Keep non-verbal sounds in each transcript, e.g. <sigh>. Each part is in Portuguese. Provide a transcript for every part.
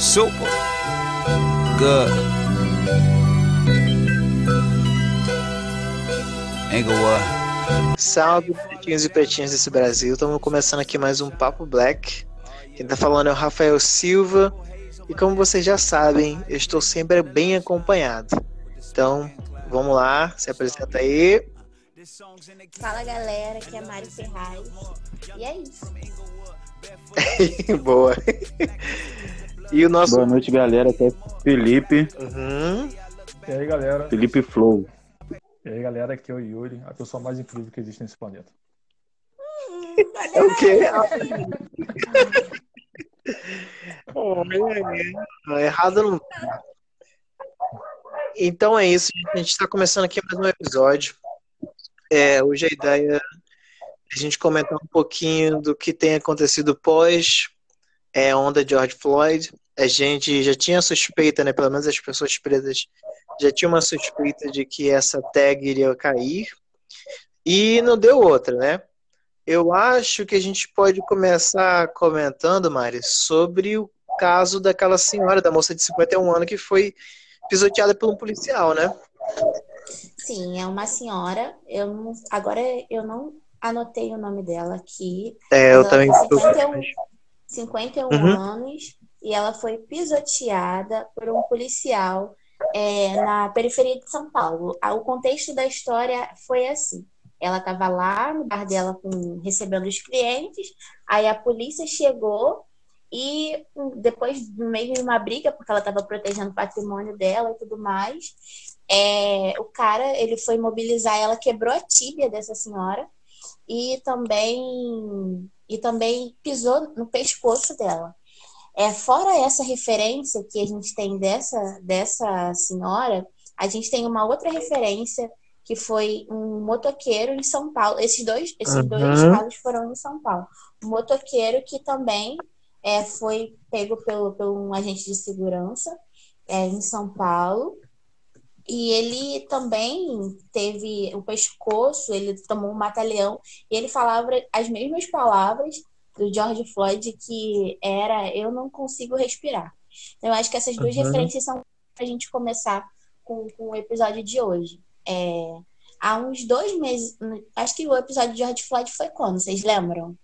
Super. Good. Englewood. Salve, pretinhos e pretinhas desse Brasil. Estamos começando aqui mais um Papo Black. Quem tá falando é o Rafael Silva. E como vocês já sabem, eu estou sempre bem acompanhado. Então, vamos lá, se apresenta aí. Fala galera, aqui é Mari Ferraz. E é isso. <laughs> Boa. E o nosso. Boa noite, galera. Aqui é Felipe. Uhum. E aí, galera? Felipe Flow. E aí, galera? Aqui é o Yuri, a pessoa mais incrível que existe nesse planeta. É o quê? <laughs> É, Errado não. Então é isso, gente. A gente está começando aqui mais um episódio. É, hoje a ideia é a gente comentar um pouquinho do que tem acontecido pós é, onda de George Floyd. A gente já tinha suspeita, né? Pelo menos as pessoas presas já tinham uma suspeita de que essa tag iria cair. E não deu outra, né? Eu acho que a gente pode começar comentando, Mari, sobre o caso daquela senhora, da moça de 51 anos, que foi pisoteada por um policial, né? Sim, é uma senhora. Eu não, agora eu não anotei o nome dela aqui. É, eu Ela também tem tô 51, 51 Uhum. anos e ela foi pisoteada por um policial é, na periferia de São Paulo. O contexto da história foi assim. Ela estava lá no bar dela com- recebendo os clientes, aí a polícia chegou e depois, no meio de uma briga, porque ela estava protegendo o patrimônio dela e tudo mais, é, o cara ele foi mobilizar ela, quebrou a tíbia dessa senhora e também e também pisou no pescoço dela. É, fora essa referência que a gente tem dessa, dessa senhora, a gente tem uma outra referência que foi um motoqueiro em São Paulo. Esses dois, esses Uhum. dois casos foram em São Paulo. Um motoqueiro que também é, foi pego pelo, pelo um agente de segurança é, em São Paulo. E ele também teve o pescoço, ele tomou um mata-leão, e ele falava as mesmas palavras do George Floyd, que era eu não consigo respirar. Então, eu acho que essas duas Uhum. referências são para a gente começar com, com o episódio de hoje. É, há uns dois meses, acho que o episódio de George Floyd foi quando? Vocês lembram?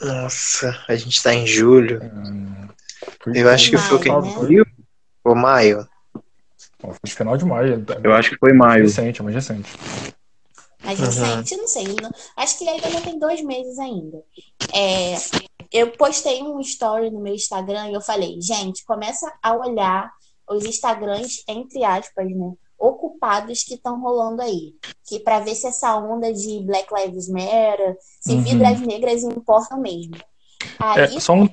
Nossa, a gente tá em julho. Hum, Eu acho que foi o que? Maio, né? Abril ou maio? Ó, Foi final de maio. Eu acho que foi maio. recente, mais recente. Mais Uhum. recente, não sei. não- acho que ainda não tem dois meses ainda. É, eu postei um story no meu Instagram e eu falei, gente, começa a olhar os Instagrams, entre aspas, né? Ocupados que estão rolando aí. Que para ver se essa onda de Black Lives Matter, se Uhum. vidas negras importam mesmo. Aí, É, só, um-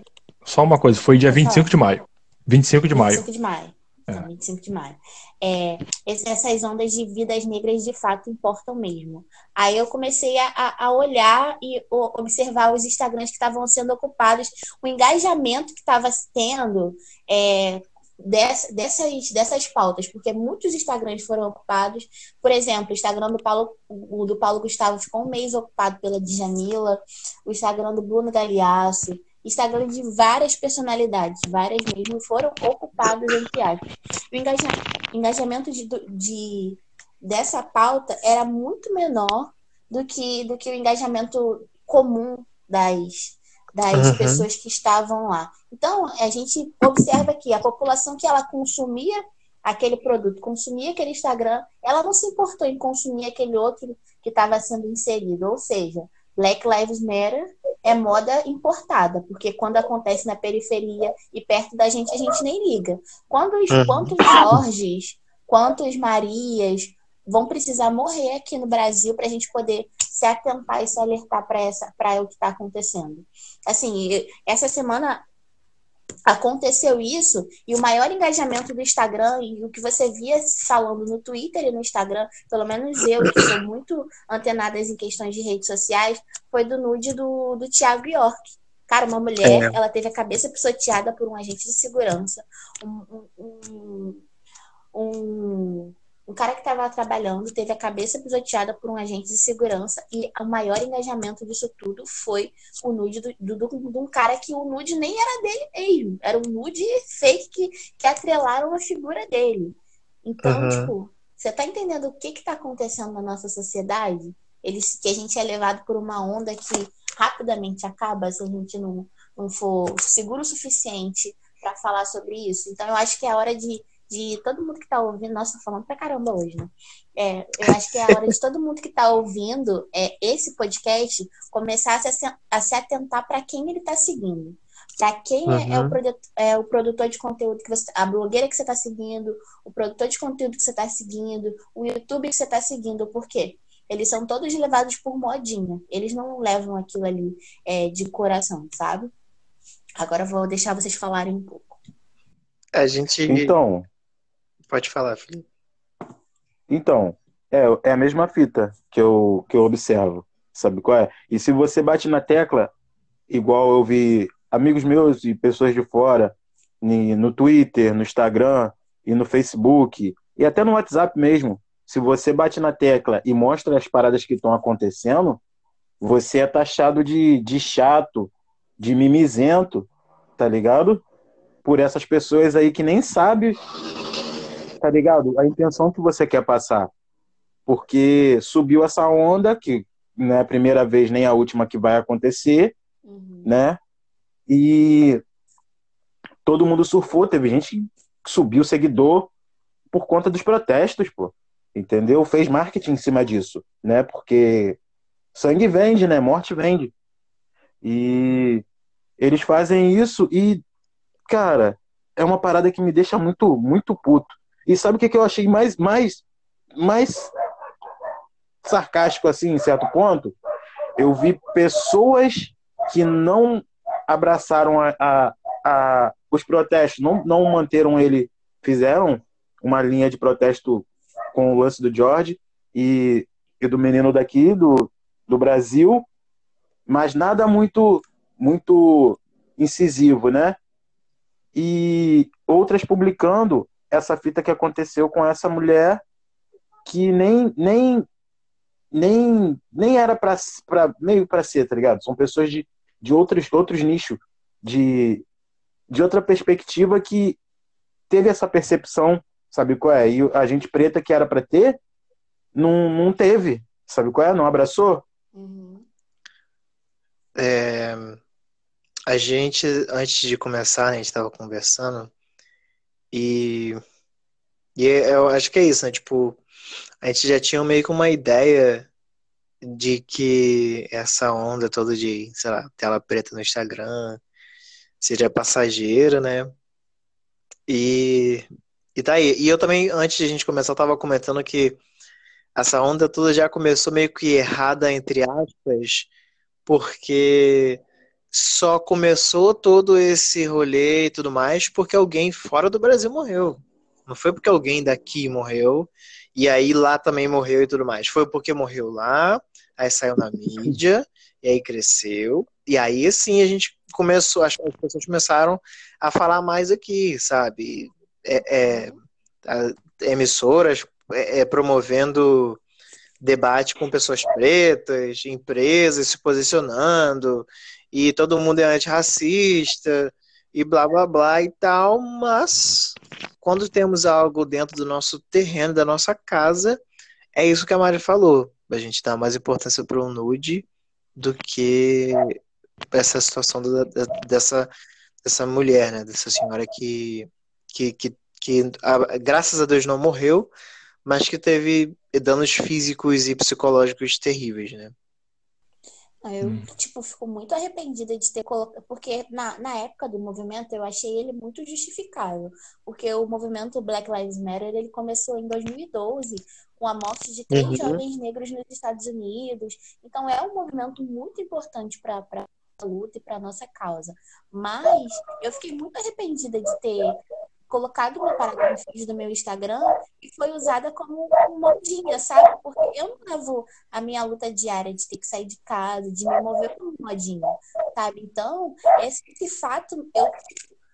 só uma coisa, foi dia Pode 25 de maio. 25 de maio. 25 de maio. É. Não, 25 de maio. É, essas ondas de vidas negras de fato importam mesmo. Aí eu comecei a, a- olhar e observar os Instagrams que estavam sendo ocupados, o engajamento que estava tendo é, dessa- dessas, dessas pautas, porque muitos Instagrams foram ocupados. Por exemplo, o Instagram do Paulo, do Paulo Gustavo ficou um mês ocupado pela Djamila, o Instagram do Bruno Galeasso, Instagram de várias personalidades, várias mesmo, foram ocupados, entre aspas. O engaja- engajamento de, de- dessa pauta era muito menor do que, do que o engajamento comum das, das Uhum. pessoas que estavam lá. Então, a gente observa que a população que ela consumia aquele produto, consumia aquele Instagram, ela não se importou em consumir aquele outro que estava sendo inserido. Ou seja, Black Lives Matter é moda importada, porque quando acontece na periferia e perto da gente, a gente nem liga. Quando os, Uhum. Quantos Jorges, quantos Marias vão precisar morrer aqui no Brasil para a gente poder se atentar e se alertar para o que está acontecendo? Assim, essa semana aconteceu isso e o maior engajamento do Instagram e o que você via falando no Twitter e no Instagram, pelo menos eu, que sou muito antenadas em questões de redes sociais, foi do nude do, do Thiago York. Cara, uma mulher, É. ela teve a cabeça pisoteada por um agente de segurança. Um, um, um, um, Um cara que estava trabalhando teve a cabeça pisoteada por um agente de segurança e o maior engajamento disso tudo foi o nude do, do, do, de um cara que o nude nem era dele mesmo. Era um nude fake que, que atrelaram a figura dele. Então, Uhum. tipo, você tá entendendo o que que tá acontecendo na nossa sociedade? Eles, que a gente é levado por uma onda que rapidamente acaba se a gente não, não for seguro o suficiente para falar sobre isso. Então, eu acho que é a hora de, de todo mundo que tá ouvindo, nossa, tô falando pra caramba hoje, né? É, eu acho que é a hora de todo mundo que tá ouvindo é, esse podcast começar a se, a se atentar para quem ele tá seguindo. Para quem é, é o Uhum. produ- é o produtor de conteúdo que você. A blogueira que você tá seguindo, o produtor de conteúdo que você tá seguindo, o YouTube que você tá seguindo. Por quê? Eles são todos levados por modinha. Eles não levam aquilo ali é, de coração, sabe? Agora eu vou deixar vocês falarem um pouco. A gente. Então, Pode falar, Felipe. então, é, é a mesma fita que eu, que eu observo. Sabe qual é? E se você bate na tecla, igual eu vi amigos meus e pessoas de fora, no Twitter, no Instagram e no Facebook, e até no WhatsApp mesmo, se você bate na tecla e mostra as paradas que estão acontecendo, você é taxado de, de chato, de mimizento, tá ligado? Por essas pessoas aí que nem sabe, tá ligado? A intenção que você quer passar. Porque subiu essa onda, que não é a primeira vez nem a última que vai acontecer, Uhum. né? E todo mundo surfou, teve gente que subiu seguidor por conta dos protestos, pô. Entendeu? Fez marketing em cima disso, né? Porque sangue vende, né? Morte vende. E eles fazem isso e, cara, é uma parada que me deixa muito, muito puto. E sabe o que, que eu achei mais, mais, mais sarcástico assim, em certo ponto? Eu vi pessoas que não abraçaram a, a, a- os protestos, não, não manteram ele, fizeram uma linha de protesto com o lance do George e, e do menino daqui, do, do Brasil, mas nada muito, muito incisivo, né? E outras publicando essa fita que aconteceu com essa mulher que nem, nem, nem, nem era para meio para ser, tá ligado? São pessoas de, de outros, outros nichos, de, de outra perspectiva que teve essa percepção, sabe qual é? E a gente preta que era para ter, não, não teve, sabe qual é? Não abraçou? Uhum. É, a gente, antes de começar, né, a gente estava conversando e, e é- eu acho que é isso, né? Tipo, a gente já tinha meio que uma ideia de que essa onda toda de, sei lá, tela preta no Instagram seria passageira, né? E, e tá aí. E eu também, antes de a gente começar, eu tava comentando que essa onda toda já começou meio que errada, entre aspas, porque só começou todo esse rolê e tudo mais porque alguém fora do Brasil morreu. Não foi porque alguém daqui morreu e aí lá também morreu e tudo mais. Foi porque morreu lá, aí saiu na mídia, e aí cresceu, e aí sim a gente começou, as as pessoas começaram a falar mais aqui, sabe? É, é, a- emissoras é, é, promovendo debate com pessoas pretas, empresas se posicionando, e todo mundo é antirracista, e blá blá blá e tal, mas quando temos algo dentro do nosso terreno, da nossa casa, é isso que a Mari falou. A gente dá mais importância para o nude do que essa situação da- da- dessa, dessa mulher, né? Dessa senhora que, que, que, que a- graças a Deus não morreu, mas que teve danos físicos e psicológicos terríveis, né? Eu, Hum. tipo, fico muito arrependida de ter colocado. Porque na, na época do movimento eu achei ele muito justificável. Porque o movimento Black Lives Matter ele começou em 2012, com a morte de três Uhum. jovens negros nos Estados Unidos. Então é um movimento muito importante para a luta e para nossa causa. Mas eu fiquei muito arrependida de ter colocado uma parada no feed do meu Instagram e foi usada como modinha, sabe? Porque eu não levo a minha luta diária de ter que sair de casa, de me mover como modinha, sabe? Então, esse, esse fato, eu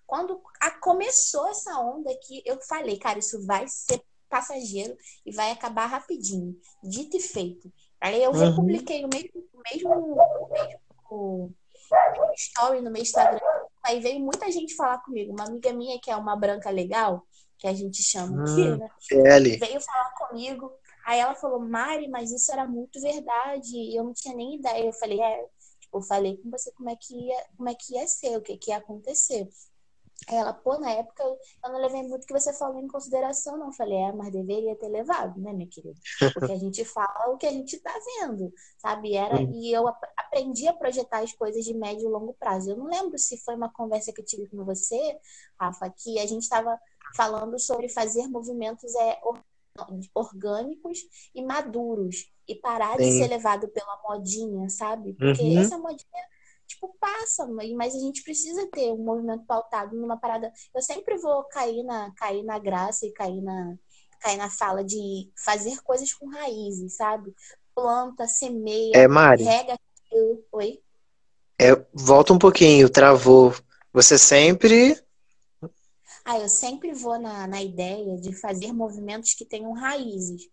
quando a- começou essa onda aqui, eu falei, cara, isso vai ser passageiro e vai acabar rapidinho. Dito e feito. Aí eu Uhum. republiquei o mesmo, o mesmo, o mesmo story no meu Instagram. Aí veio muita gente falar comigo. Uma amiga minha que é uma branca legal, que a gente chama aqui, Hum. né? Veio falar comigo. Aí ela falou, Mari, mas isso era muito verdade. E eu não tinha nem ideia. Eu falei, é, tipo, eu falei com você como é que ia, como é que ia ser, o que, que ia acontecer. Ela, pô, na época eu não levei muito o que você falou em consideração, não. Eu falei, é, mas deveria ter levado, né, minha querida? Porque a <laughs> gente fala o que a gente tá vendo, sabe? Era, e eu ap- aprendi a projetar as coisas de médio e longo prazo. Eu não lembro se foi uma conversa que eu tive com você, Rafa, que a gente estava falando sobre fazer movimentos é, or- orgânicos e maduros e parar de Sim. ser levado pela modinha, sabe? Porque Uhum. essa modinha, tipo, passa, mas a gente precisa ter um movimento pautado numa parada. Eu sempre vou cair na, cair na graça e cair na, cair na fala de fazer coisas com raízes, sabe? Planta, semeia, É, Mari, rega aquilo. Oi? é, volta um pouquinho, travou. Você sempre. Ah, eu sempre vou na, na ideia de fazer movimentos que tenham raízes.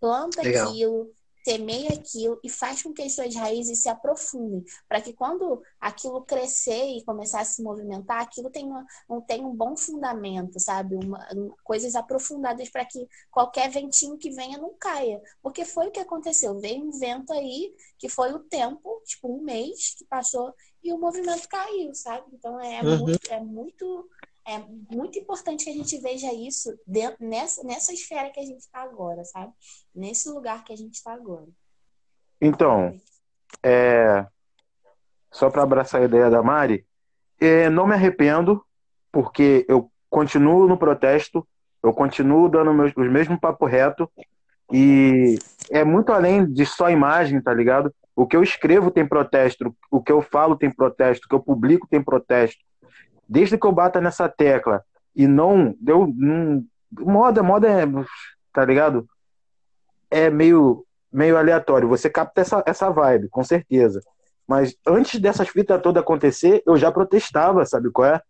Planta Legal. aquilo, semeia aquilo e faz com que as suas raízes se aprofundem, para que quando aquilo crescer e começar a se movimentar, aquilo tenha, um, tenha um bom fundamento, sabe? Uma- um- coisas aprofundadas para que qualquer ventinho que venha não caia. Porque foi o que aconteceu. Veio um vento aí que foi o tempo, tipo um mês que passou e o movimento caiu, sabe? Então é Uhum. muito, é muito é muito importante que a gente veja isso dentro, nessa, nessa esfera que a gente está agora, sabe? Nesse lugar que a gente está agora. Então, é, só para abraçar a ideia da Mari, é, não me arrependo, porque eu continuo no protesto, eu continuo dando meus, os mesmos papo reto, e é muito além de só imagem, tá ligado? O que eu escrevo tem protesto, o que eu falo tem protesto, o que eu publico tem protesto. Desde que eu bata nessa tecla e não deu. Não, moda, moda é. Tá ligado? É meio, meio aleatório. Você capta essa, essa vibe, com certeza. Mas antes dessas fitas todas acontecer, eu já protestava, sabe qual é?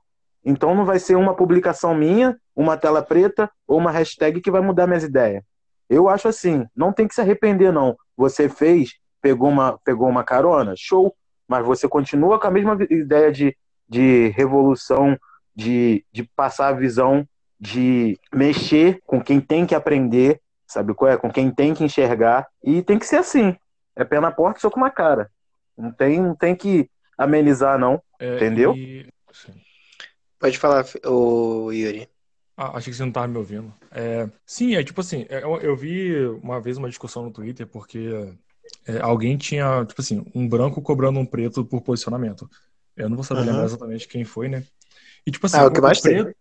Então não vai ser uma publicação minha, uma tela preta ou uma hashtag que vai mudar minhas ideias. Eu acho assim, não tem que se arrepender, não. Você fez, pegou uma, pegou uma carona, show. Mas você continua com a mesma ideia de, de revolução, de, de passar a visão, de mexer com quem tem que aprender, sabe qual é? Com quem tem que enxergar. E tem que ser assim. É pé na porta e soco na cara. Não tem, não tem que amenizar, não. É, Entendeu? e- sim. Pode falar, ô Yuri. Ah, achei que você não estava me ouvindo. É, sim, é tipo assim, é, eu, eu vi uma vez uma discussão no Twitter porque é, alguém tinha, tipo assim, um branco cobrando um preto por posicionamento. Eu não vou saber Uhum. lembrar exatamente quem foi, né? E tipo assim, Ah, o que mais tem. preto,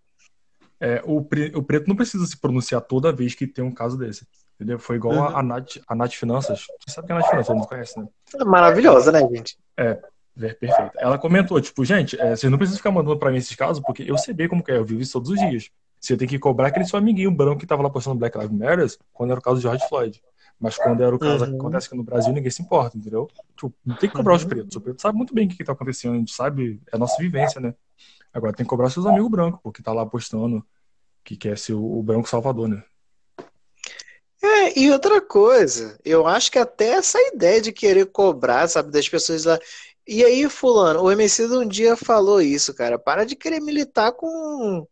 é, o, pre- o preto não precisa se pronunciar toda vez que tem um caso desse. Entendeu? Foi igual a, Uhum. a Nath, a Nath Finanças. Você sabe que é a Nath Finanças, todo mundo conhece, né? Maravilhosa, né, gente? É, perfeito. Ela comentou, tipo, gente, é, vocês não precisam ficar mandando pra mim esses casos, porque eu sei bem como que é, eu vivo isso todos os dias. Você tem que cobrar aquele seu amiguinho branco que tava lá postando Black Lives Matter quando era o caso de George Floyd. Mas quando era o caso Uhum. que acontece aqui no Brasil, ninguém se importa, entendeu? Tipo, não tem que cobrar os Uhum. pretos. O preto sabe muito bem o que, que tá acontecendo, a gente sabe, é a nossa vivência, né? Agora tem que cobrar seus amigos brancos, porque tá lá postando que quer ser o, o branco salvador, né? É, e outra coisa, eu acho que até essa ideia de querer cobrar, sabe, das pessoas lá. E aí, fulano, o MC um dia falou isso, cara. Para de querer militar com,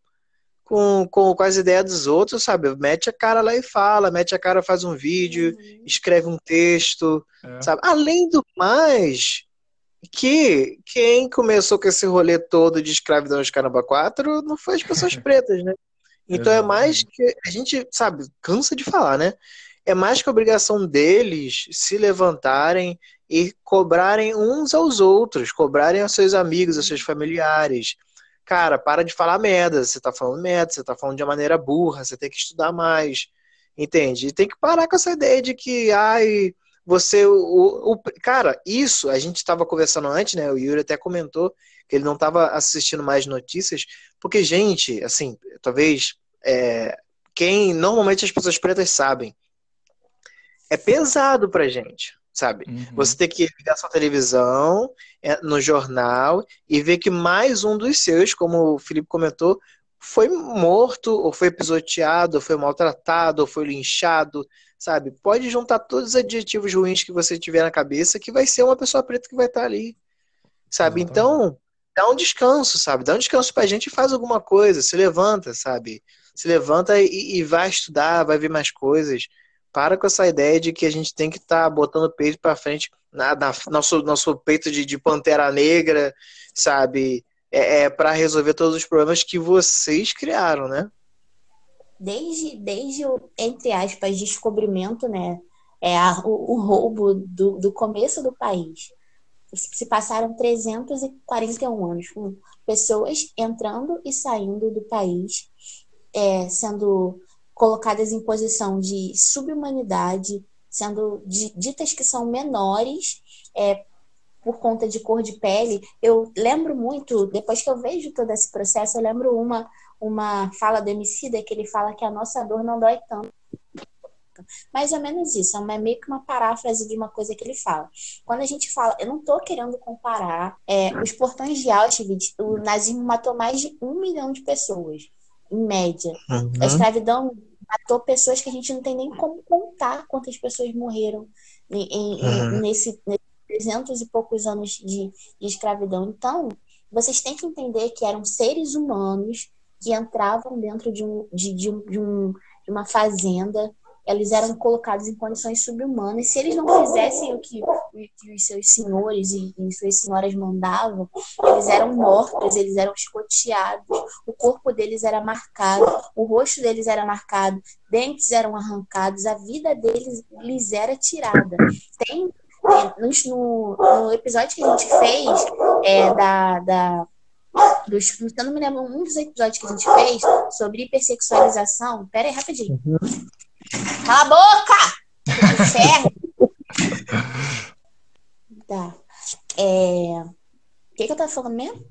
com, com, com as ideias dos outros, sabe? Mete a cara lá e fala, mete a cara, faz um vídeo, Uhum. escreve um texto, É. sabe? Além do mais, que quem começou com esse rolê todo de escravidão de caramba 4 não foi as pessoas <laughs> pretas, né? Então é mais que a gente, sabe, cansa de falar, né? É mais que a obrigação deles se levantarem e cobrarem uns aos outros, cobrarem aos seus amigos, aos seus familiares. Cara, para de falar merda, você tá falando merda, você tá falando de uma maneira burra, você tem que estudar mais, entende? E tem que parar com essa ideia de que, ai, você, o, o cara, isso a gente estava conversando antes, né? O Yuri até comentou que ele não estava assistindo mais notícias, porque, gente, assim, talvez é, quem normalmente as pessoas pretas sabem, é pesado pra gente, sabe? Uhum. Você tem que ligar sua televisão é, no jornal e ver que mais um dos seus, como o Felipe comentou, foi morto, ou foi pisoteado, ou foi maltratado, ou foi linchado, sabe? Pode juntar todos os adjetivos ruins que você tiver na cabeça, que vai ser uma pessoa preta que vai estar ali, sabe? Exatamente. Então, dá um descanso, sabe? Dá um descanso pra gente e faz alguma coisa, se levanta, sabe? Se levanta e, e vai estudar, vai ver mais coisas. Para com essa ideia de que a gente tem que estar botando o peito pra frente, na, na- nosso, nosso peito de, de pantera negra, sabe? É, é para resolver todos os problemas que vocês criaram, né? desde, desde o, entre aspas, descobrimento, né? É a- o, o roubo do, do começo do país. Se passaram 341 anos com pessoas entrando e saindo do país, é, sendo colocadas em posição de subhumanidade, sendo di- ditas que são menores é, por conta de cor de pele. Eu lembro muito, depois que eu vejo todo esse processo, eu lembro uma uma fala do Emicida que ele fala que a nossa dor não dói tanto. Mais ou menos isso, é meio que uma paráfrase de uma coisa que ele fala. Quando a gente fala, eu não estou querendo comparar é, os portões de Auschwitz, o nazismo matou mais de um milhão de pessoas, em média. A escravidão matou pessoas que a gente não tem nem como contar quantas pessoas morreram em, em- Uhum. nesse, nesses 300 e poucos anos de, de escravidão. Então, vocês têm que entender que eram seres humanos que entravam dentro de, um, de, de, um, de, um, de uma fazenda, eles eram colocados em condições subhumanas. Se eles não fizessem o que, que os seus senhores e, e suas senhoras mandavam, eles eram mortos, eles eram escoteados, o corpo deles era marcado, o rosto deles era marcado, dentes eram arrancados, a vida deles lhes era tirada. Tem, é, no, no episódio que a gente fez é, da, da dos, eu não me lembro, um dos episódios que a gente fez sobre hipersexualização. Pera aí, rapidinho. Cala a boca! Inferno! <laughs> tá. É... O que, que eu tava falando mesmo?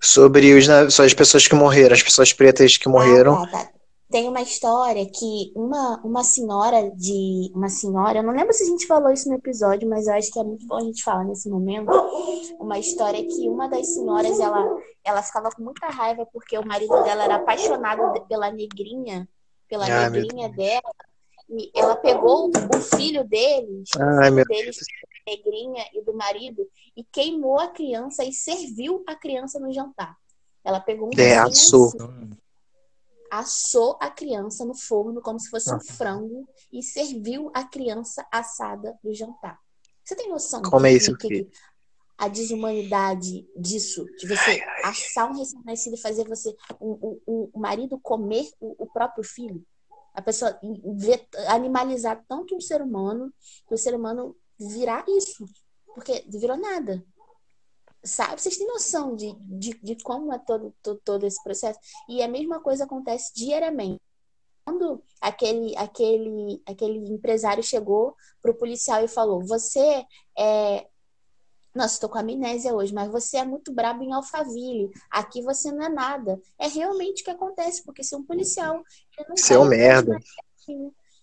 Sobre os, sobre as pessoas que morreram, as pessoas pretas que morreram. Ah, tá, tá. Tem uma história que uma, uma senhora de. Uma senhora, eu não lembro se a gente falou isso no episódio, mas eu acho que é muito bom a gente falar nesse momento. Uma história que uma das senhoras, ela, ela ficava com muita raiva porque o marido dela era apaixonado pela negrinha, pela negrinha dela. E ela pegou o filho deles, o filho deles, da negrinha e do marido, e queimou a criança e serviu a criança no jantar. Ela pegou um É, assou. assou a criança no forno como se fosse um Nossa. frango e serviu a criança assada no jantar. Você tem noção Como é isso que- que a desumanidade disso, de você assar um recém-nascido e fazer você, o, o, o marido comer o, o próprio filho? A pessoa animalizar tanto um ser humano que o ser humano virar isso. Porque virou nada. Sabe? Vocês têm noção de, de, de como é todo, todo, todo esse processo? E a mesma coisa acontece diariamente. Quando aquele, aquele, aquele empresário chegou pro policial e falou: Você é. Nossa, estou com amnésia hoje, mas você é muito brabo em Alphaville. Aqui você não é nada. É realmente o que acontece, porque se um policial. ele não Você é merda.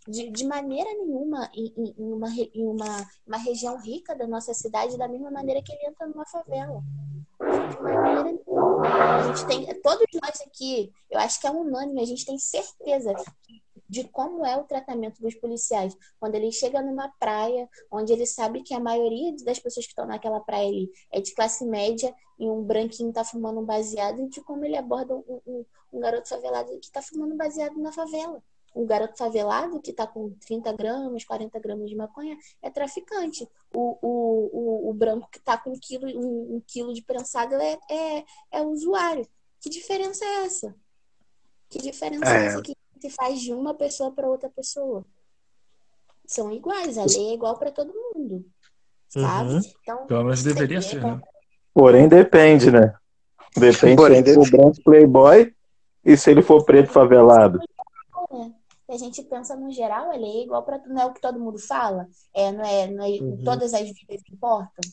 de, de maneira nenhuma em, em- uma, em uma, uma região rica da nossa cidade, da mesma maneira que ele entra numa favela. De maneira nenhuma. A gente tem, todos nós aqui, eu acho que é unânime, a gente tem certeza de como é o tratamento dos policiais. Quando ele chega numa praia, onde ele sabe que a maioria das pessoas que estão naquela praia ali é de classe média e um branquinho tá fumando um baseado, e de como ele aborda um, um- um garoto favelado que tá fumando um baseado na favela o garoto favelado que está com 30 gramas, 40 gramas de maconha é traficante. O, o, o, o branco que está com um quilo, um, um quilo de prensado é, é, é usuário. Que diferença é essa? Que diferença é, É. essa que se faz de uma pessoa para outra pessoa? São iguais, a lei é igual para todo mundo. Sabe? Uhum. Então, Pelo menos deveria tem- ser, né? Porém, depende, né? Depende Porém, se ele for branco playboy e se ele for preto favelado. Se a gente pensa no geral, ele é igual para não é o que todo mundo fala, é, não é, não é Uhum. todas as vidas importam.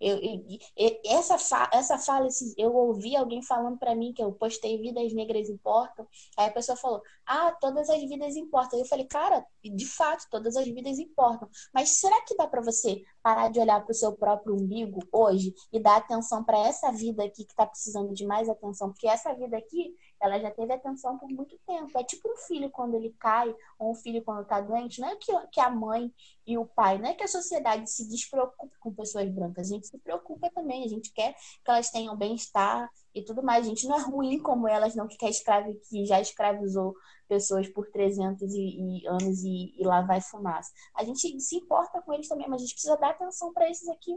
Eu, eu- e- essa, fa, essa fala, esses- eu ouvi alguém falando para mim que eu postei vidas negras importam. Aí a pessoa falou: Ah, todas as vidas importam. Eu falei, cara, de fato, todas as vidas importam. Mas será que dá para você parar de olhar para o seu próprio umbigo hoje e dar atenção para essa vida aqui que está precisando de mais atenção, porque essa vida aqui, ela já teve atenção por muito tempo. É tipo um filho quando ele cai, ou um filho quando está doente, não é que, que a mãe e o pai, não é que a sociedade se despreocupe com pessoas brancas, a gente se preocupa também, a gente quer que elas tenham bem-estar e tudo mais. A gente não é ruim como elas, não, que quer escravo, que já escravizou pessoas por 300 e, e anos e, e, lá vai fumaça. A gente se importa com eles também, mas a gente precisa dar atenção para esses aqui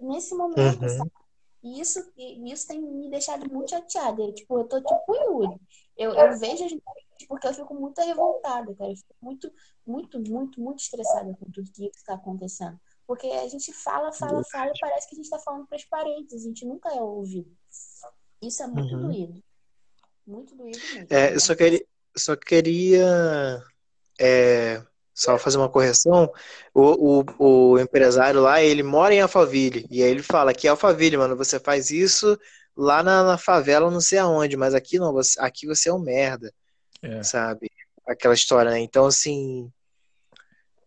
nesse momento, uhum. sabe? E isso, e isso tem me deixado muito chateada. Eu, tipo, eu tô tipo Yuri. Eu, eu vejo as gente porque eu fico muito revoltada, cara. Eu fico muito, muito, muito, muito estressada com tudo que está acontecendo. Porque a gente fala, fala, fala e parece que a gente está falando para as paredes. A gente nunca é ouvido. Isso é muito uhum. doído. Muito doído mesmo. É, eu só queria, só queria é, só fazer uma correção. O, o, o, empresário lá, ele mora em Alphaville. E aí ele fala que é Alphaville, mano, você faz isso lá na, na favela, não sei aonde, mas aqui não, você, aqui você é um merda. É. Sabe? Aquela história, né? Então, assim.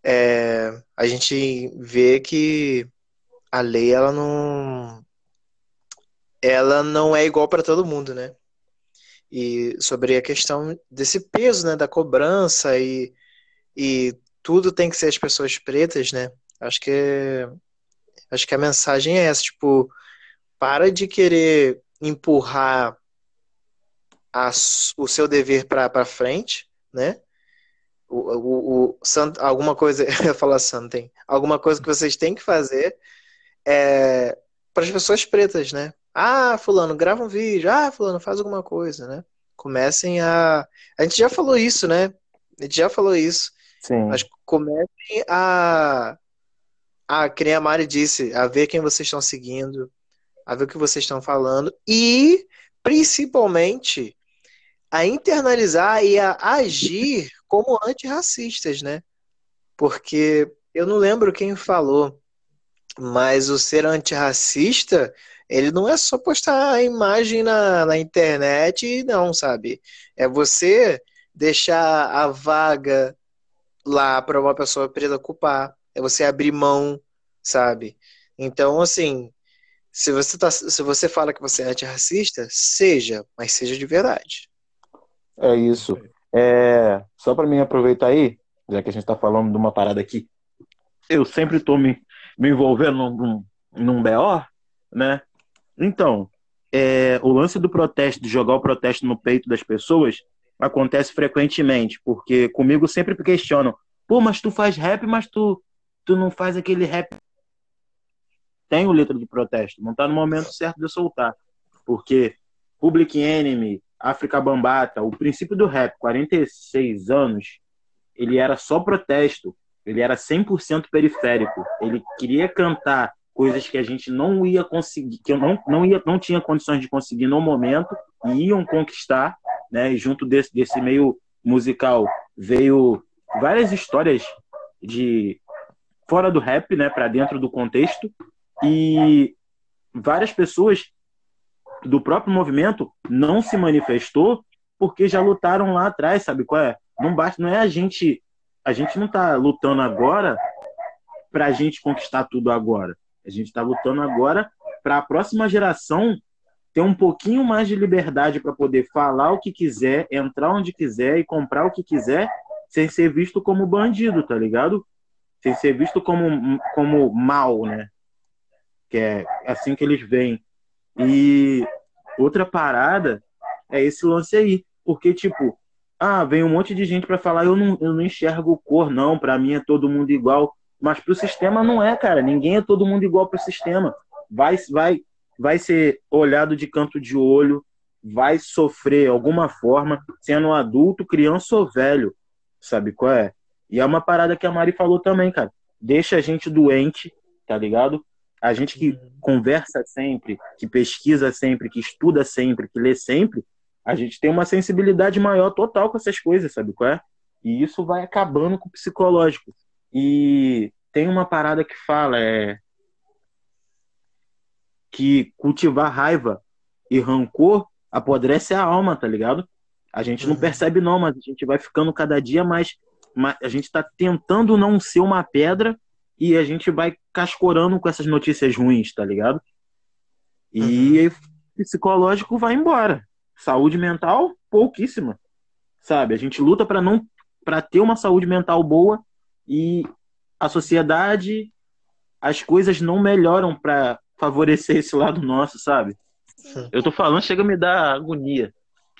É, a gente vê que a lei, ela não. Ela não é igual para todo mundo, né? e sobre a questão desse peso, né, da cobrança e, e tudo tem que ser as pessoas pretas, né? Acho que acho que a mensagem é essa, tipo, para de querer empurrar a, o seu dever para frente, né? O, o, o alguma coisa, <laughs> eu ia falar Santen, alguma coisa que vocês têm que fazer é, para as pessoas pretas, né? Ah, fulano, grava um vídeo. Ah, fulano, faz alguma coisa, né? Comecem a. A gente já falou isso, né? A gente já falou isso. Sim. Mas comecem a. A, que nem a Mari disse, a ver quem vocês estão seguindo, a ver o que vocês estão falando e, principalmente, a internalizar e a agir como antirracistas, né? Porque eu não lembro quem falou, mas o ser antirracista ele não é só postar a imagem na, na internet, não, sabe? É você deixar a vaga lá para uma pessoa preta ocupar. É você abrir mão, sabe? Então, assim, se você, tá, se você fala que você é antirracista, seja, mas seja de verdade. É isso. É, só para mim aproveitar aí, já que a gente está falando de uma parada aqui, eu sempre estou me, me envolvendo num, num, num BO, né? Então, é, o lance do protesto, de jogar o protesto no peito das pessoas, acontece frequentemente, porque comigo sempre questionam: pô, mas tu faz rap, mas tu, tu não faz aquele rap. Tem o letra de protesto, não tá no momento certo de eu soltar. Porque Public Enemy, África Bambata, o princípio do rap, 46 anos, ele era só protesto, ele era 100% periférico. Ele queria cantar coisas que a gente não ia conseguir, que eu não, não, ia, não tinha condições de conseguir no momento, iam conquistar, né? E junto desse, desse meio musical veio várias histórias de fora do rap, né, para dentro do contexto, e várias pessoas do próprio movimento não se manifestou porque já lutaram lá atrás, sabe qual é? Não basta, não é a gente, a gente não está lutando agora para a gente conquistar tudo agora. A gente está lutando agora para a próxima geração ter um pouquinho mais de liberdade para poder falar o que quiser, entrar onde quiser e comprar o que quiser, sem ser visto como bandido, tá ligado? Sem ser visto como, como mal, né? Que é assim que eles veem. E outra parada é esse lance aí. Porque, tipo, ah, vem um monte de gente para falar, eu não, eu não enxergo cor, não, para mim é todo mundo igual. Mas para o sistema não é, cara. Ninguém é todo mundo igual para o sistema. Vai, vai, vai ser olhado de canto de olho, vai sofrer alguma forma, sendo adulto, criança ou velho. Sabe qual é? E é uma parada que a Mari falou também, cara. Deixa a gente doente, tá ligado? A gente que conversa sempre, que pesquisa sempre, que estuda sempre, que lê sempre, a gente tem uma sensibilidade maior total com essas coisas, sabe qual é? E isso vai acabando com o psicológico. E tem uma parada que fala é que cultivar raiva e rancor apodrece a alma, tá ligado? A gente não uhum. percebe não, mas a gente vai ficando cada dia mais, mais a gente está tentando não ser uma pedra e a gente vai cascorando com essas notícias ruins, tá ligado? E psicológico vai embora. Saúde mental, pouquíssima. Sabe? A gente luta para não para ter uma saúde mental boa e a sociedade as coisas não melhoram para favorecer esse lado nosso, sabe? Sim. Eu tô falando, chega a me dar agonia.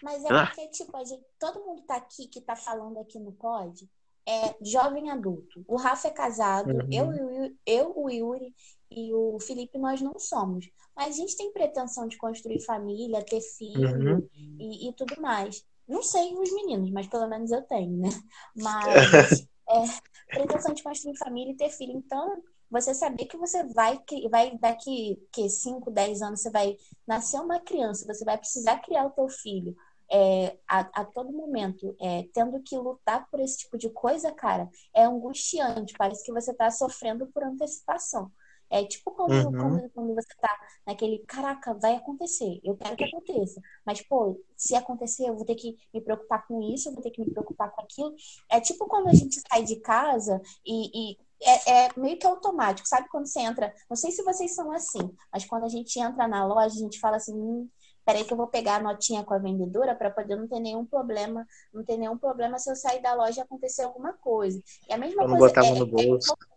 Mas é Ah. porque, tipo, a gente, todo mundo tá aqui, que tá falando aqui no pod, é jovem adulto. O Rafa é casado, Uhum. eu, e eu, o Yuri e o Felipe, nós não somos. Mas a gente tem pretensão de construir família, ter filho Uhum. e, e tudo mais. Não sei os meninos, mas pelo menos eu tenho, né? <laughs> Mas é, pretensão de construir família e ter filho. Então, você saber que você vai, vai daqui que 5, 10 anos, você vai nascer uma criança, você vai precisar criar o teu filho é, a, a todo momento, é, tendo que lutar por esse tipo de coisa, cara, é angustiante. Parece que você tá sofrendo por antecipação. É tipo quando, Uhum. quando, quando você tá naquele, caraca, vai acontecer, eu quero que aconteça. Mas, pô, se acontecer, eu vou ter que me preocupar com isso, eu vou ter que me preocupar com aquilo. É tipo quando a gente sai de casa e, e é, é meio que automático, sabe? Quando você entra, não sei se vocês são assim, mas quando a gente entra na loja, a gente fala assim, hum, peraí que eu vou pegar a notinha com a vendedora para poder não ter nenhum problema, não ter nenhum problema se eu sair da loja e acontecer alguma coisa. E a mesma Pra não coisa botar é, no bolso. é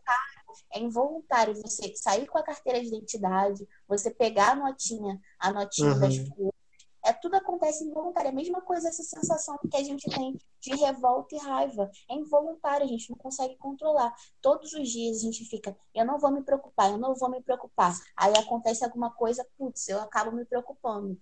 involuntário você sair com a carteira de identidade, você pegar a notinha, a notinha Uhum. das flores. É tudo acontece involuntário. É a mesma coisa essa sensação que a gente tem de revolta e raiva. É involuntário, a gente não consegue controlar. Todos os dias a gente fica, eu não vou me preocupar, eu não vou me preocupar. Aí acontece alguma coisa, putz, eu acabo me preocupando.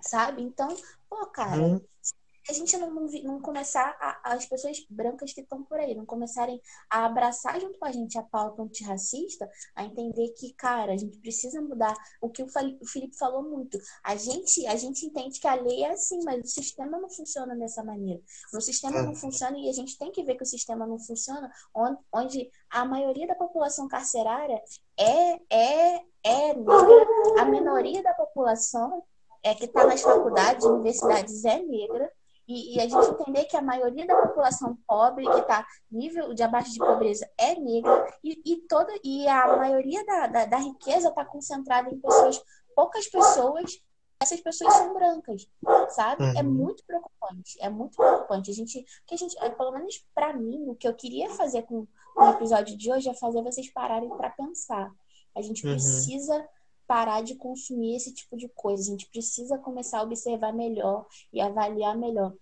Sabe? Então, pô, cara, Uhum. se a gente não, não, começar, a- as pessoas brancas que estão por aí, não começarem a abraçar junto com a gente a pauta antirracista, a entender que, cara, a gente precisa mudar. O que o o Felipe falou muito. A gente, a gente entende que a lei é assim, mas o sistema não funciona dessa maneira. O sistema não funciona e a gente tem que ver que o sistema não funciona, onde, onde a maioria da população carcerária é, é, é negra, a minoria da população é que está nas faculdades, universidades é negra, e, e a gente entender que a maioria da população pobre, que está nível de abaixo de pobreza, é negra, e, e toda, e a maioria da, da, da riqueza está concentrada em pessoas, poucas pessoas, essas pessoas são brancas, sabe? É Uhum. muito preocupante, é muito preocupante. A gente, que a gente, é, pelo menos para mim, o que eu queria fazer com, com o episódio de hoje é fazer vocês pararem para pensar. A gente Uhum. precisa parar de consumir esse tipo de coisa. A gente precisa começar a observar melhor e avaliar melhor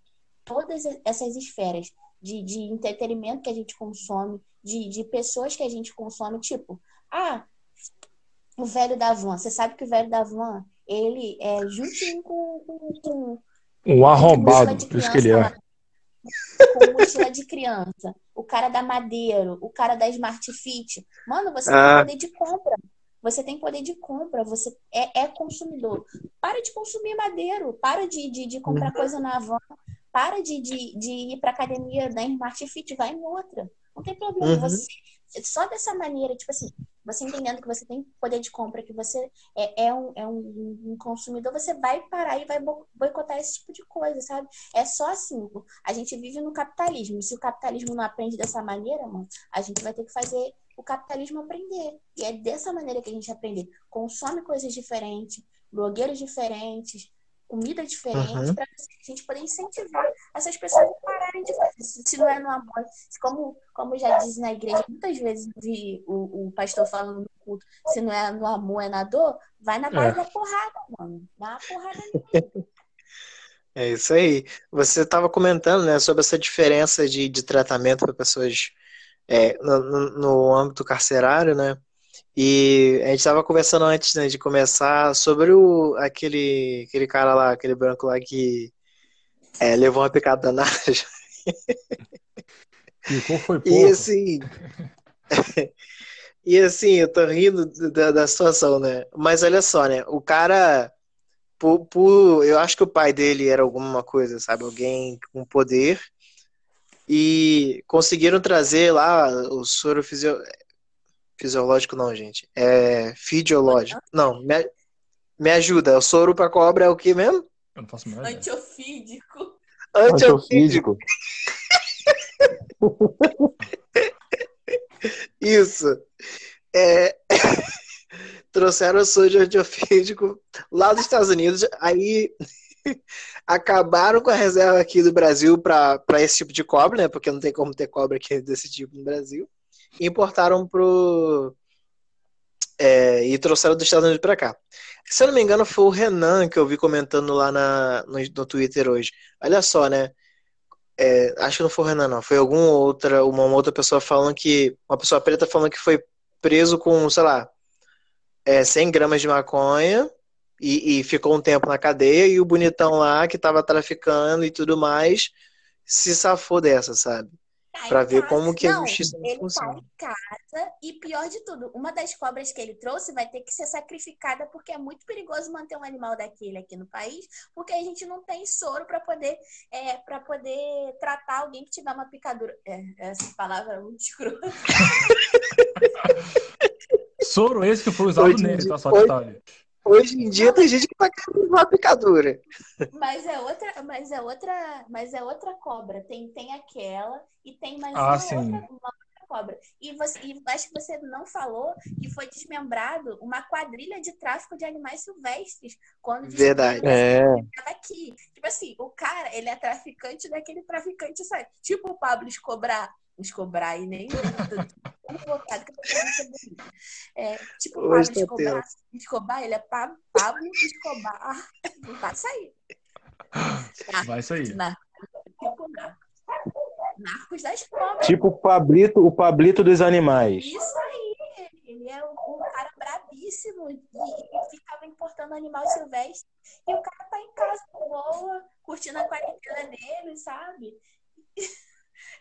todas essas esferas de, de entretenimento que a gente consome, de, de pessoas que a gente consome. Tipo, ah, o velho da van. Você sabe que o velho da van, ele é juntinho com, com, com Um arrombado, por isso que ele é. com mochila de criança, o cara da Madeiro, o cara da Smart Fit. Mano, você Ah. tem poder de compra. Você tem poder de compra, você é, é consumidor. Para de consumir madeiro, para de, de, de comprar coisa na van, para de, de, de ir pra academia da Smart Fit, vai em outra. Não tem problema. Uhum. Você, só dessa maneira, tipo assim, você entendendo que você tem poder de compra, que você é, é, um, é um, um consumidor, você vai parar e vai bo- boicotar esse tipo de coisa, sabe? É só assim. A gente vive no capitalismo. Se o capitalismo não aprende dessa maneira, mano, a gente vai ter que fazer o capitalismo aprender. E é dessa maneira que a gente aprende. Consome coisas diferentes, blogueiros diferentes, comida diferente, Uhum. para a gente poder incentivar essas pessoas a pararem de fazer. Se, não é no amor, como, como já diz na igreja, muitas vezes vi o, o pastor falando no culto, se não é no amor, é na dor, vai na base É. da porrada, mano. Dá uma porrada <laughs> É isso aí. Você estava comentando, né, sobre essa diferença de, de tratamento para pessoas é, no, no- âmbito carcerário, né? E a gente estava conversando antes, né, de começar sobre o, aquele, aquele cara lá, aquele branco lá que é, levou uma picada danada. <laughs> E qual foi, E porra? assim, <laughs> e assim, eu tô rindo da, da situação, né? Mas olha só, né? O cara, por, por- eu acho que o pai dele era alguma coisa, sabe? Alguém com poder. E conseguiram trazer lá o soro fisio... fisiológico, não, gente. É fisiológico. Não, me, me ajuda. O soro para cobra é o que mesmo? Eu não faço ideia. Antiofídico. Antiofídico. <laughs> Isso. É, <laughs> Trouxeram o soja antiofídico lá dos Estados Unidos. Aí <laughs> acabaram com a reserva aqui do Brasil para esse tipo de cobre, né? Porque não tem como ter cobre aqui <laughs> desse tipo no Brasil. E importaram pro. É, e trouxeram dos Estados Unidos para cá. Se eu não me engano, foi o Renan que eu vi comentando lá na, no, no Twitter hoje. Olha só, né? É, acho que não foi o Renan, não. Foi alguma outra, uma outra pessoa falando que. Uma pessoa preta falando que foi preso com, sei lá, é, 100 gramas de maconha e, e, ficou um tempo na cadeia. E o bonitão lá, que tava traficando e tudo mais, se safou dessa, sabe? Tá Pra em ver casa. como que a não, justiça ele funciona. tá em casa e pior de tudo, uma das cobras que ele trouxe vai ter que ser sacrificada porque é muito perigoso manter um animal daquele aqui no país, porque a gente não tem soro para poder é, para poder tratar alguém que tiver uma picadura. É, essa palavra é muito escrota. <laughs> Soro esse que foi usado Hoje nele, dia- tá? Só hoje- detalhe. Hoje em dia tem gente que tá querendo uma picadura. Mas é outra, mas é outra, mas é outra cobra. Tem tem aquela e tem mais Ah, uma sim. outra, uma outra cobra. E você, e acho que você não falou que foi desmembrado uma quadrilha de tráfico de animais silvestres quando Verdade. É. aqui. Tipo assim, o cara, ele é traficante daquele traficante, sabe? Tipo o Pablo Escobar. Escobar e nem Bonita. É, tipo Pablo Escobar, Escobar, ele é Pa- Pablo Escobar. Não vai sair. Vai sair. Narcos. Tipo Narcos. Das cobras. Tipo o Pablito, o Pablito dos animais. Isso aí. Ele é um, um cara brabíssimo e, e ficava importando animal silvestre. E o cara tá em casa, boa, curtindo a quarentena dele, sabe? <laughs>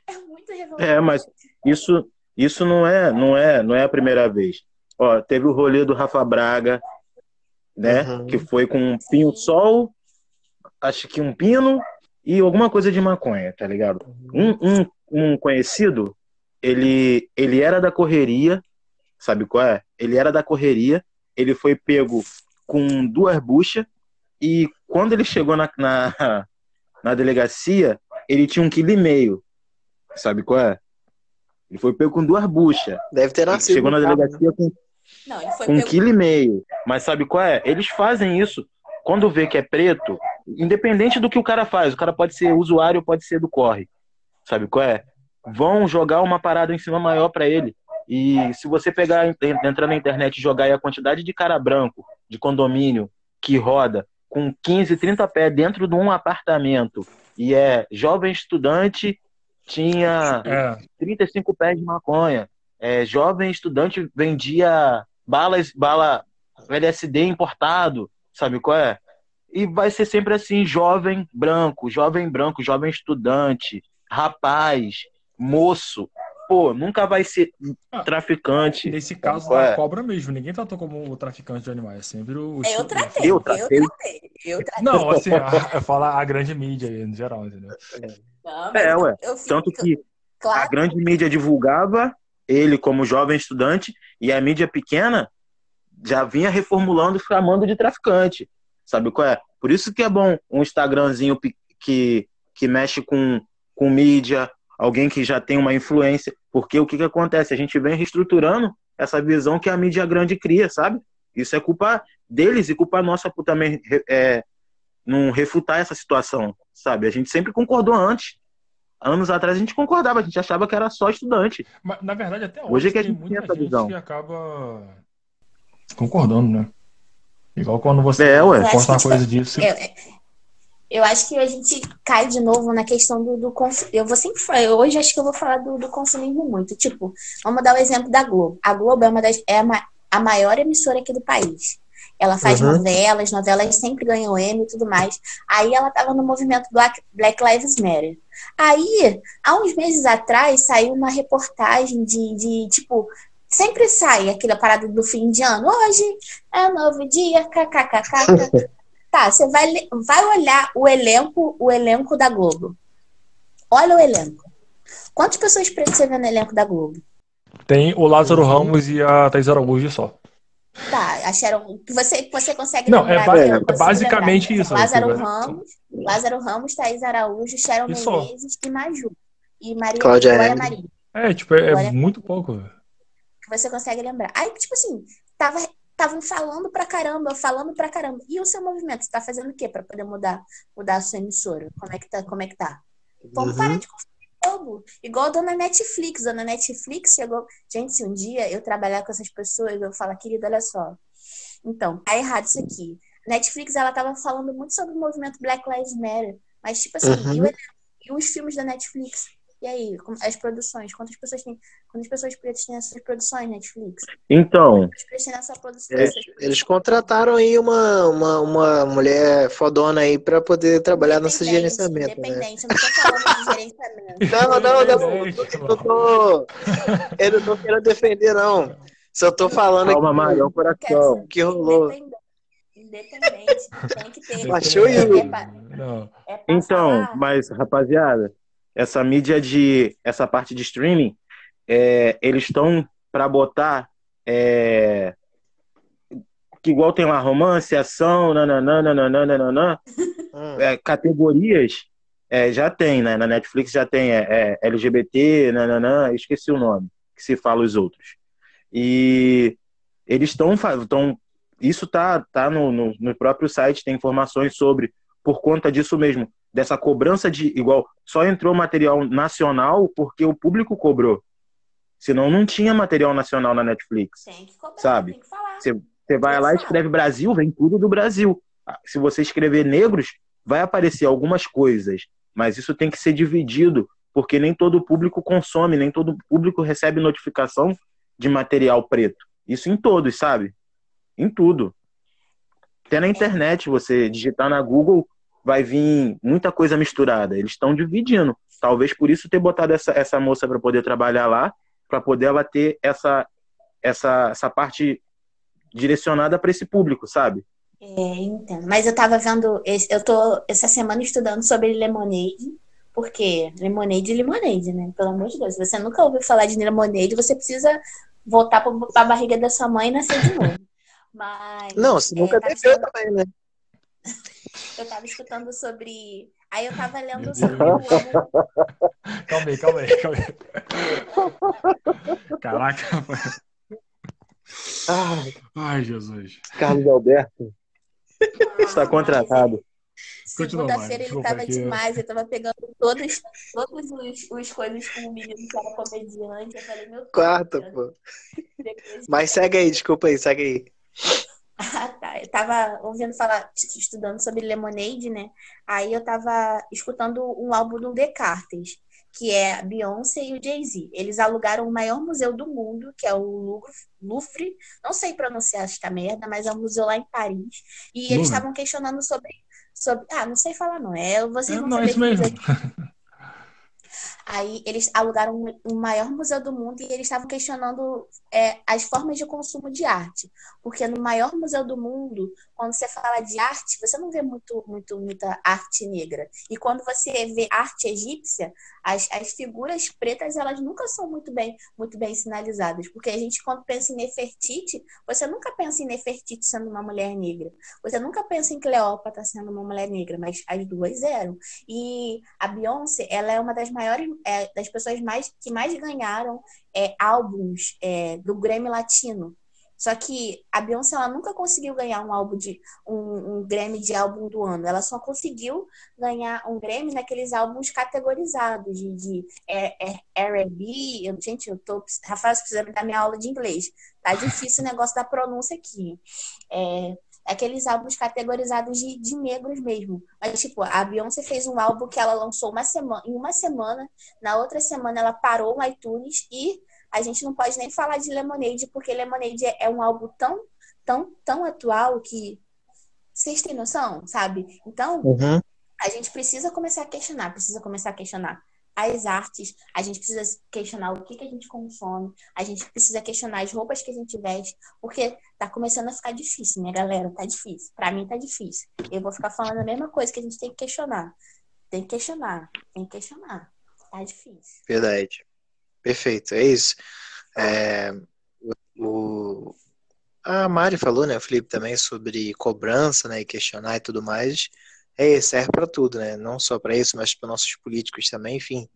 É muito revoltante. É, mas isso, isso não é, não é, não é a primeira vez. Ó, teve o rolê do Rafa Braga, né? Uhum. Que foi com um pinho-sol, acho que um pino e alguma coisa de maconha, tá ligado? Um, um, um conhecido, ele, ele era da correria, sabe qual é? Ele era da correria, ele foi pego com duas buchas e quando ele chegou na, na, <laughs> na delegacia, ele tinha um quilo e meio, sabe qual é? Ele foi pego com duas buchas. Deve ter nascido. Chegou na carro, né? delegacia com Não, ele foi com um pego- quilo e meio. Mas sabe qual é? Eles fazem isso. Quando vê que é preto, independente do que o cara faz, o cara pode ser usuário, pode ser do corre. Sabe qual é? Vão jogar uma parada em cima maior pra ele. E se você pegar, entrar na internet e jogar aí a quantidade de cara branco, de condomínio, que roda com 15, 30 pés dentro de um apartamento e é jovem estudante, tinha É, 35 pés de maconha. É, jovem estudante vendia balas, bala LSD importado, sabe qual é? E vai ser sempre assim, jovem branco, jovem branco, jovem estudante, rapaz, moço. Pô, nunca vai ser Ah, traficante. nesse caso da é? cobra mesmo, ninguém tratou como o traficante de animais, é sempre o. Eu tratei, Eu eu tratei. tratei, eu tratei. Não, assim, a, fala a grande mídia aí, no geral, entendeu? Não, É, ué. Tanto que a Claro, grande mídia divulgava ele como jovem estudante e a mídia pequena já vinha reformulando chamando de traficante. Sabe qual é? Por isso que é bom um Instagramzinho que, que mexe com, com mídia, alguém que já tem uma influência. Porque o que, que acontece? A gente vem reestruturando essa visão que a mídia grande cria, sabe? Isso é culpa deles e culpa nossa por também é, não refutar essa situação, sabe? A gente sempre concordou antes. Anos atrás a gente concordava, a gente achava que era só estudante. Mas, na verdade, até hoje, Hoje é que a tem gente tem muita essa gente visão. que acaba concordando, né? Igual quando você É, ué. posta uma Eu coisa disso. É, eu acho que a gente cai de novo na questão do, do Eu vou sempre falar, hoje acho que eu vou falar do, do consumismo muito. Tipo, vamos dar o exemplo da Globo. A Globo é uma das é uma, a maior emissora aqui do país. Ela faz Uhum. novelas, novelas sempre ganham Emmy e tudo mais. Aí ela tava no movimento Black, Black Lives Matter. Aí, há uns meses atrás, saiu uma reportagem de, de tipo, sempre sai aquela parada do fim de ano. Hoje é um novo dia, kkkk. <laughs> Tá, você vai, vai olhar o elenco, o elenco da Globo. Olha o elenco. Quantas pessoas pretas você vê no elenco da Globo? Tem o Lázaro Ramos e a Thais Araújo só. Tá, acharam que você, que você consegue Não, é lembrar, ba- é consigo basicamente lembrar. isso, Lázaro assim, Ramos, Lázaro Ramos, Thaís Araújo, Sharon E só. Menezes e Maju. E Maria Cláudia Glória. Maria. É, tipo, é, é muito pouco. que você consegue lembrar. Aí, tipo assim, tava estavam falando pra caramba, falando pra caramba. E o seu movimento, você tá fazendo o quê pra poder mudar, mudar a sua emissora? Como é que tá? Como é que tá? Vamos Uhum. parar de confundir Globo. Igual a dona Netflix. Dona Netflix chegou. Gente, se um dia eu trabalhar com essas pessoas, eu falar, querida, olha só. Então, tá errado isso aqui. Netflix, ela tava falando muito sobre o movimento Black Lives Matter. Mas, tipo assim, Uhum. e, o? E os filmes da Netflix? E aí, as produções? Quantas pessoas têm? Quantas pessoas pretas têm essas produções Netflix? Então, produção? Eles, essas eles contrataram aí uma, uma, uma mulher fodona aí pra poder trabalhar nesse Independente, gerenciamento, né? Independente, eu não tô falando de gerenciamento. <laughs> Não, não, não. Eu não tô, eu não tô querendo defender, não. Só tô falando calma, Mário, é o Quero coração. que rolou. Independente, independente, tem que ter. Achou é, isso? é Não. é pra Então, mas, rapaziada, essa mídia de. Essa parte de streaming, é, eles estão para botar. é, que igual tem lá romance, ação, nananã, nananã, nananã, é, categorias. é, já tem, né? Na Netflix já tem é, é, LGBT, nananã, esqueci o nome, que se fala os outros. E eles estão. Tão, isso tá, tá no, no, no próprio site, tem informações sobre, por conta disso mesmo, dessa cobrança de. Igual, só entrou material nacional porque o público cobrou. Senão não tinha material nacional na Netflix. Tem que cobrar, sabe? tem que falar. Você Você vai lá e escreve Brasil, vem tudo do Brasil. Se você escrever negros, vai aparecer algumas coisas, mas isso tem que ser dividido, porque nem todo público consome, nem todo público recebe notificação de material preto. Isso em todos, sabe? Em tudo. Até na internet, você digitar na Google, vai vir muita coisa misturada. Eles estão dividindo. Talvez por isso ter botado essa, essa moça para poder trabalhar lá, para poder ela ter essa, essa, essa parte direcionada para esse público, sabe? É, entendo. Mas eu tava vendo, esse- eu tô essa semana estudando sobre Lemonade, porque Lemonade é Lemonade, né? Pelo amor de Deus. Se você nunca ouviu falar de Lemonade, você precisa voltar pra, pra barriga da sua mãe e nascer de novo. Mas. Não, você é, nunca estudando- também, né? <laughs> Eu tava escutando sobre. Aí eu tava lendo sobre o. Calma aí, calma aí, calma aí. Caraca. Ai, Ai, Jesus. Carlos Alberto está contratado. Continua, Segunda-feira ele tava aqui. demais, eu tava pegando todos, todos os, os coisas com o menino que era comediante. Eu falei, meu. Quarta, Deus. pô. Mas segue aí, desculpa aí, segue aí. Ah, tá. Eu tava ouvindo falar, estudando sobre Lemonade, né? Aí eu tava escutando um álbum do Descartes, que é a Beyoncé e o Jay-Z. Eles alugaram o maior museu do mundo, que é o Louvre. Não sei pronunciar esta merda, mas é um museu lá em Paris. E eles estavam questionando sobre, sobre. Ah, não sei falar, não. É, vocês É, vão não, é isso mesmo. <laughs> Aí eles alugaram um- o maior museu do mundo e eles estavam questionando é, as formas de consumo de arte. Porque no maior museu do mundo, quando você fala de arte, você não vê muito, muito, muita arte negra. E quando você vê arte egípcia, as, as figuras pretas, elas nunca são muito bem, muito bem sinalizadas. Porque a gente, quando pensa em Nefertiti, você nunca pensa em Nefertiti sendo uma mulher negra. Você nunca pensa em Cleópatra sendo uma mulher negra, mas as duas eram. E a Beyoncé, ela é uma das maiores, é, das pessoas mais que mais ganharam é, álbuns é, do Grammy Latino. Só que a Beyoncé ela nunca conseguiu ganhar um álbum de um, um Grammy de álbum do ano. Ela só conseguiu ganhar um Grammy naqueles álbuns categorizados de, de é, é, R&B. Gente, eu tô Rafael, você precisa me dar minha aula de inglês. Tá difícil o negócio da pronúncia aqui. É, aqueles álbuns categorizados de, de negros mesmo. Mas, tipo, a Beyoncé fez um álbum que ela lançou uma semana, em uma semana, na outra semana ela parou o iTunes e a gente não pode nem falar de Lemonade, porque Lemonade é, é um álbum tão, tão, tão atual que vocês têm noção, sabe? Então, Uhum. a gente precisa começar a questionar, precisa começar a questionar as artes, a gente precisa questionar o que, que a gente consome, a gente precisa questionar as roupas que a gente veste, porque tá começando a ficar difícil, né, galera? Tá difícil. Pra mim tá difícil. Eu vou ficar falando a mesma coisa que a gente tem que questionar. Tem que questionar, tem que questionar. Tá difícil. Verdade. Perfeito, é isso. É, o, a Mari falou, né, o Felipe também, sobre cobrança, né, e questionar e tudo mais. É, serve para tudo, né? Não só para isso, mas para nossos políticos também, enfim.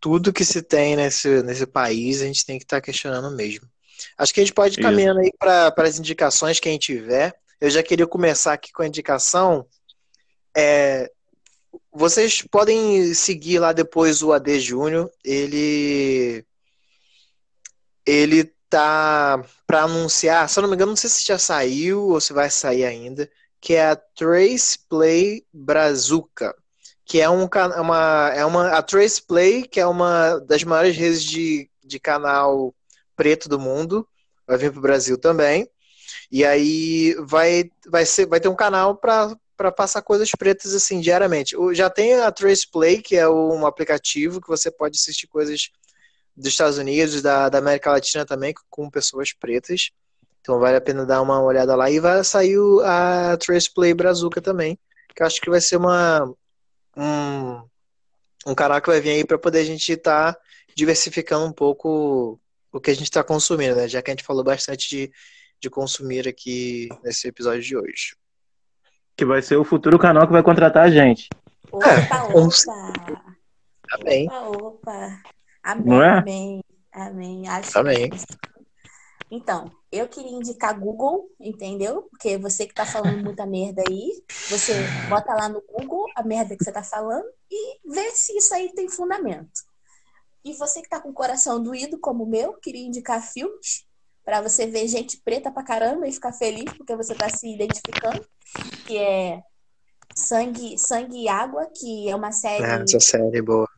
tudo que se tem nesse, nesse país, a gente tem que estar questionando mesmo. Acho que a gente pode ir caminhando aí para as indicações que a gente tiver. Eu já queria começar aqui com a indicação. É, vocês podem seguir lá depois o AD Júnior. Ele ele tá para anunciar, se eu não me engano, não sei se já saiu ou se vai sair ainda, que é a Trace Play Brazuca, que é um ca- uma é uma a Trace Play, que é uma das maiores redes de, de canal preto do mundo, vai vir pro Brasil também. E aí vai vai ser vai ter um canal para para passar coisas pretas assim diariamente. Já tem a Trace Play, que é um aplicativo que você pode assistir coisas dos Estados Unidos, da, da América Latina também, com pessoas pretas. Então vale a pena dar uma olhada lá. E vai sair a Trace Play Brazuca também, que acho que vai ser uma, um, um canal que vai vir aí para poder a gente estar diversificando um pouco o que a gente está consumindo, né? Já que a gente falou bastante de, de consumir aqui nesse episódio de hoje. Que vai ser o futuro canal que vai contratar a gente. Opa, com opa. Tá bem. Opa, opa. Amém, Não é? amém, amém. Acho Amém. que- Então, eu queria indicar Google, entendeu? Porque você que tá falando muita merda aí, você bota lá no Google a merda que você tá falando e vê se isso aí tem fundamento. E você que tá com o coração doído como o meu, queria indicar filmes pra você ver gente preta pra caramba e ficar feliz porque você tá se identificando, que é Sangue, Sangue e Água, que é uma série Ah, essa série é boa.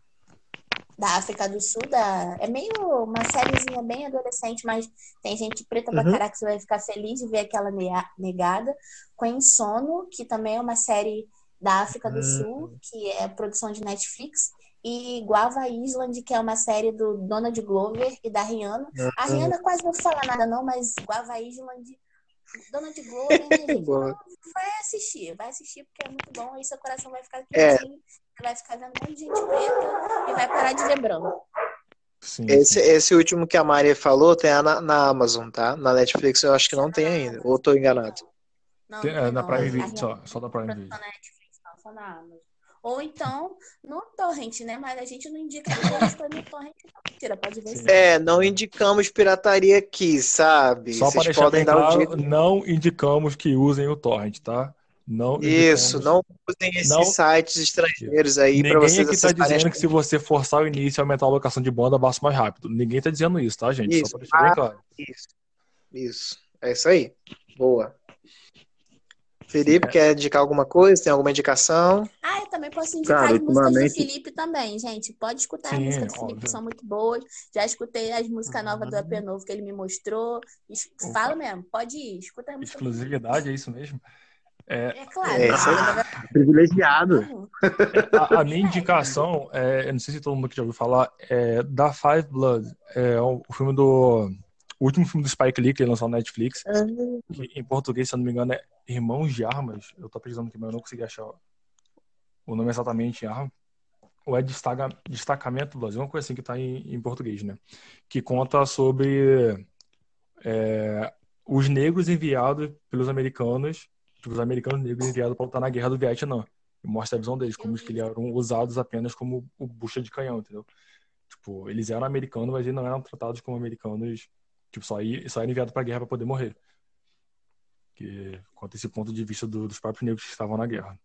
da África do Sul, da... é meio uma sériezinha bem adolescente, mas tem gente preta pra Uhum. caraca que você vai ficar feliz de ver aquela negada. Com Sono, que também é uma série da África do Hum. Sul, que é produção de Netflix. E Guava Island, que é uma série do Donald Glover e da Rihanna. A Uhum. Rihanna quase não fala nada não, mas Guava Island, Donald Glover, <laughs> gente? Vai assistir, vai assistir porque é muito bom. Aí seu coração vai ficar É. quentinho, você vai ficar vendo um monte de gente preta e vai parar de ver branco. Sim, Esse, sim. esse último que a Mari falou tem na, na Amazon, tá? Na Netflix eu acho que não tem ainda. Ou tô enganado. Não, Tem- não é, na. Prime Video, só, só da Prime não Video. tá na Netflix, não, só na Amazon. Ou então, no Torrent, né? Mas a gente não indica que a gente tá no Torrent, não. Mentira, pode ver. É, não indicamos pirataria aqui, sabe? Só para deixar podem bem claro, jeito. não indicamos que usem o torrent, tá? Não Isso, não usem esses Não- sites estrangeiros aí pra Ninguém vocês aqui tá acessarem. dizendo que se você forçar o início e aumentar a alocação de banda, baixa mais rápido. Ninguém tá dizendo isso, tá, gente? Isso. Só para deixar bem claro. Isso. Isso. É isso aí. Boa. Felipe, quer indicar alguma coisa? Tem alguma indicação? Ah, eu também posso indicar Cara, as músicas do Felipe também, gente. Pode escutar Sim, as músicas do Felipe, óbvio. que são muito boas. Já escutei as músicas novas do EP novo que ele me mostrou. Es- Opa. Fala mesmo, pode ir, escuta as músicas. Exclusividade, é isso mesmo? É, É claro. É isso aí. <laughs> Privilegiado. Uhum. a, a minha indicação, é, eu não sei se todo mundo que já ouviu falar, é da Five Blood. É o, o filme do. O último filme do Spike Lee que ele lançou na Netflix. que em português, se eu não me engano, é Irmãos de Armas. Eu tô pesquisando aqui, mas eu não consegui achar o nome exatamente em arma. Ou é destaca, Destacamento Brasil, uma coisa assim que tá em, em português, né? Que conta sobre é, os negros enviados pelos americanos, tipo, os americanos negros enviados para lutar na guerra do Vietnã. E mostra a visão deles, como que eles eram usados apenas como o bucha de canhão, entendeu? Tipo, eles eram americanos, mas eles não eram tratados como americanos Tipo, só, ia, só era enviado pra guerra pra poder morrer. Que conta esse ponto de vista do- dos próprios negros que estavam na guerra.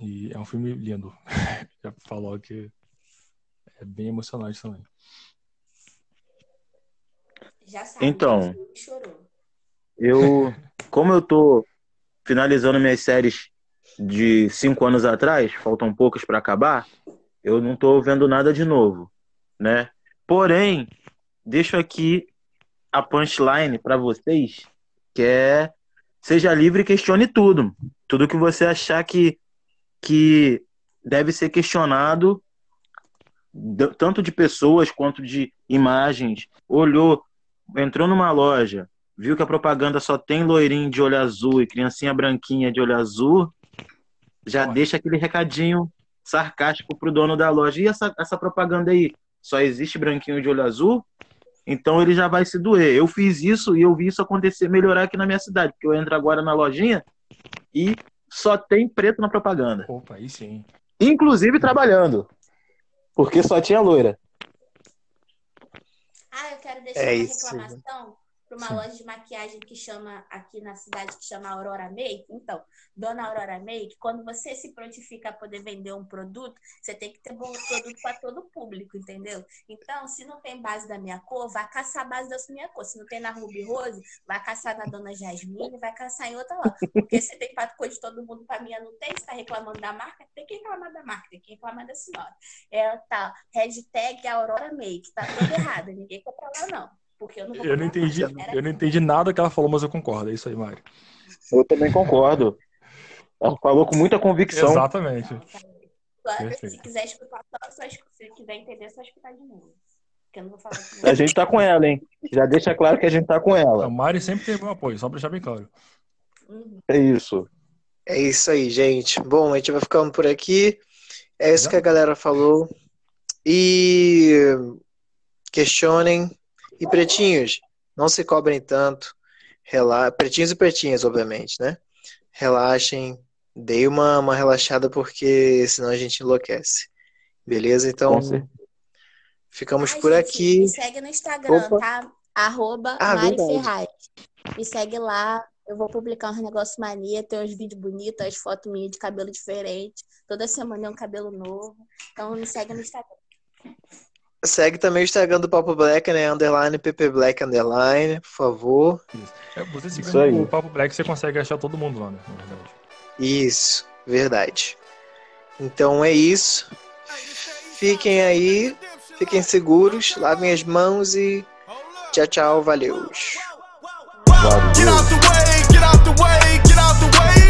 E é um filme lindo. <laughs> Já falou que é bem emocionante também. Já sabe. Então. Eu, como eu tô finalizando minhas séries de cinco anos atrás, faltam poucas para acabar, eu não tô vendo nada de novo, né? Porém, deixo aqui a punchline para vocês, que é seja livre e questione tudo. Tudo que você achar que, que deve ser questionado, tanto de pessoas quanto de imagens. Olhou, entrou numa loja, viu que a propaganda só tem loirinho de olho azul e criancinha branquinha de olho azul, já Olha. deixa aquele recadinho sarcástico pro dono da loja. E essa, essa propaganda aí? Só existe branquinho de olho azul? Então ele já vai se doer. Eu fiz isso e eu vi isso acontecer, melhorar aqui na minha cidade, porque eu entro agora na lojinha e só tem preto na propaganda. Opa, aí sim. Inclusive trabalhando. Porque só tinha loira. Ah, eu quero é deixar é uma isso. reclamação para uma Sim. loja de maquiagem que chama aqui na cidade que chama Aurora Make. Então, dona Aurora Make, quando você se prontifica a poder vender um produto, você tem que ter bom produto para todo o público, entendeu? Então, se não tem base da minha cor, vai caçar a base da minha cor. Se não tem na Ruby Rose, vai caçar na dona Jasmine, vai caçar em outra loja. Porque você tem para cor de todo mundo, para mim não tem, você está reclamando da marca, tem que reclamar da marca, tem que reclamar da senhora. Ela tá, hashtag Aurora Make, tá tudo errado, ninguém compra lá não. Porque eu não vou Eu não entendi, mais. Era eu não entendi nada que ela falou, mas eu concordo. É isso aí, Mário. Eu também concordo. Ela falou com muita convicção. Exatamente. Se quiser escutar, só, só escu- se quiser entender, só escutar de novo. Porque eu não vou falar aqui. A gente tá com ela, hein? Já deixa claro que a gente tá com A ela. Mari sempre teve meu apoio, só pra deixar bem claro. Uhum. É isso. É isso aí, gente. Bom, a gente vai ficando por aqui. É isso que a galera falou. E questionem. E pretinhos, não se cobrem tanto. Rela... Pretinhos e pretinhas, obviamente, né? Relaxem. Dei uma, uma relaxada porque senão a gente enlouquece. Beleza? Então, ficamos Ai, por gente, aqui. Me segue no Instagram, Opa. tá? Arroba Ah, Mari verdade. Ferraz. Me segue lá. Eu vou publicar uns negócios mania, tem uns vídeos bonitos, as fotos minhas de cabelo diferente. Toda semana é um cabelo novo. Então me segue no Instagram. Segue também o Instagram do Papo Black, né? Underline, PP Black, underline, por favor. É, você Isso seguindo o Papo Black, você consegue achar todo mundo lá, né? Na verdade. Isso, verdade. Então é isso. Fiquem aí, fiquem seguros, lavem as mãos e tchau, tchau, valeu. Valeu. Get out the way, get out the way, get out the way.